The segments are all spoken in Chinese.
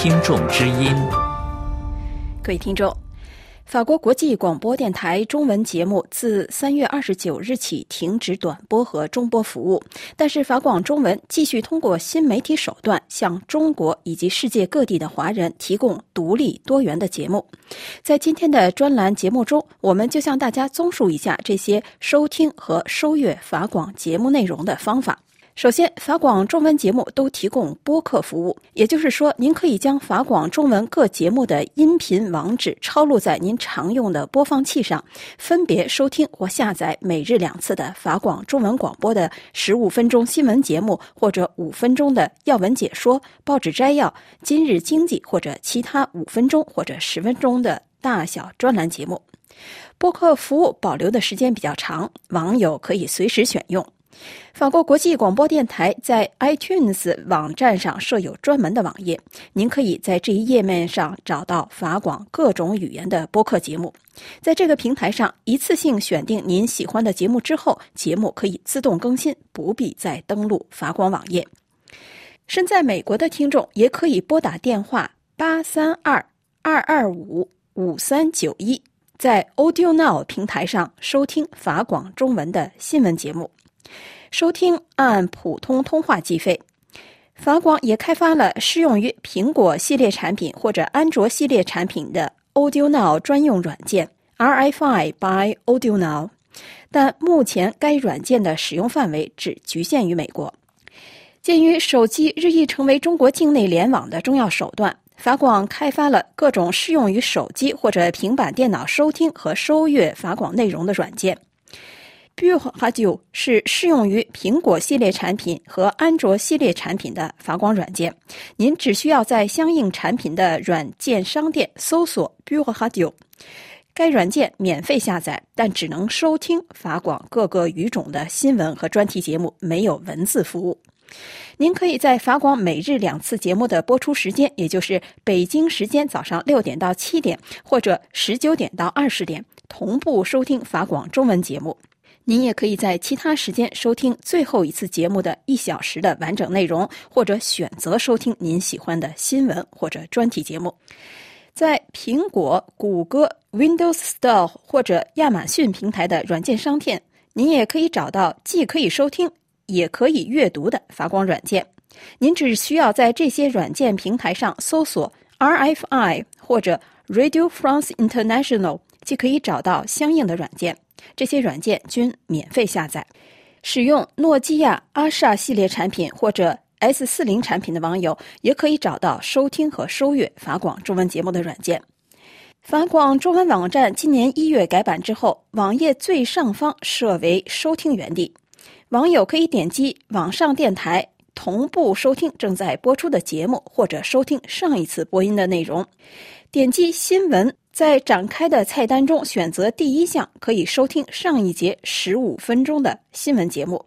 听众之音。各位听众。法国国际广播电台中文节目自三月二十九日起停止短波和中波服务，但是法广中文继续通过新媒体手段向中国以及世界各地的华人提供独立多元的节目。在今天的专栏节目中，我们就向大家综述一下这些收听和收阅法广节目内容的方法。首先，法广中文节目都提供播客服务，也就是说，您可以将法广中文各节目的音频网址抄录在您常用的播放器上，分别收听或下载每日两次的法广中文广播的十五分钟新闻节目，或者五分钟的要闻解说、报纸摘要、今日经济或者其他五分钟或者十分钟的大小专栏节目。播客服务保留的时间比较长，网友可以随时选用。法国国际广播电台在 iTunes 网站上设有专门的网页，您可以在这一页面上找到法广各种语言的播客节目。在这个平台上，一次性选定您喜欢的节目之后，节目可以自动更新，不必再登录法广网页。身在美国的听众也可以拨打电话八三二二二五五三九一，在 Audio Now 平台上收听法广中文的新闻节目。收听按普通通话计费。法广也开发了适用于苹果系列产品或者安卓系列产品的 Audio Now 专用软件 RFI by Audio Now，但目前该软件的使用范围只局限于美国。鉴于手机日益成为中国境内联网的重要手段，法广开发了各种适用于手机或者平板电脑收听和收阅法广内容的软件。Bure Radio 是适用于苹果系列产品和安卓系列产品的法广软件。您只需要在相应产品的软件商店搜索 Bure Radio，该软件免费下载，但只能收听法广各个语种的新闻和专题节目，没有文字服务。您可以在法广每日两次节目的播出时间，也就是北京时间早上六点到七点，或者十九点到二十点，同步收听法广中文节目。您也可以在其他时间收听最后一次节目的一小时的完整内容，或者选择收听您喜欢的新闻或者专题节目。在苹果、谷歌、Windows Store 或者亚马逊平台的软件商店，您也可以找到既可以收听也可以阅读的发光软件。您只需要在这些软件平台上搜索 RFI 或者 Radio France International，即可以找到相应的软件。这些软件均免费下载。使用诺基亚阿萨系列产品或者 S 四零产品的网友，也可以找到收听和收阅法广中文节目的软件。法广中文网站今年一月改版之后，网页最上方设为收听原地，网友可以点击网上电台同步收听正在播出的节目，或者收听上一次播音的内容。点击新闻。在展开的菜单中选择第一项，可以收听上一节十五分钟的新闻节目。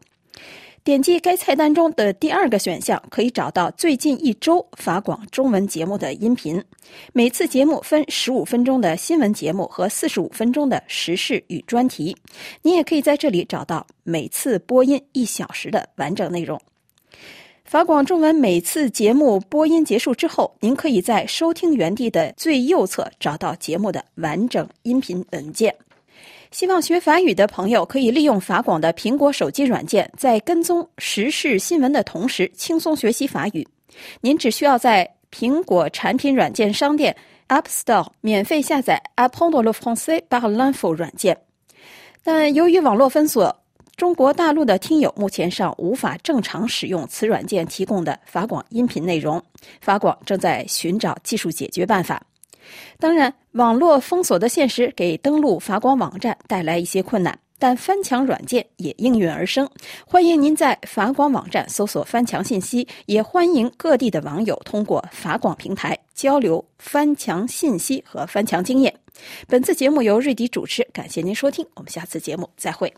点击该菜单中的第二个选项，可以找到最近一周法广中文节目的音频。每次节目分十五分钟的新闻节目和四十五分钟的时事与专题。你也可以在这里找到每次播音一小时的完整内容。法广中文每次节目播音结束之后，您可以在收听原地的最右侧找到节目的完整音频文件。希望学法语的朋友可以利用法广的苹果手机软件，在跟踪时事新闻的同时轻松学习法语。您只需要在苹果产品软件商店 App Store 免费下载 Apprendre le français par l'info 软件，但由于网络封锁。中国大陆的听友目前尚无法正常使用此软件提供的法广音频内容，法广正在寻找技术解决办法。当然，网络封锁的现实给登录法广网站带来一些困难，但翻墙软件也应运而生。欢迎您在法广网站搜索翻墙信息，也欢迎各地的网友通过法广平台交流翻墙信息和翻墙经验。本次节目由瑞迪主持，感谢您收听，我们下次节目再会。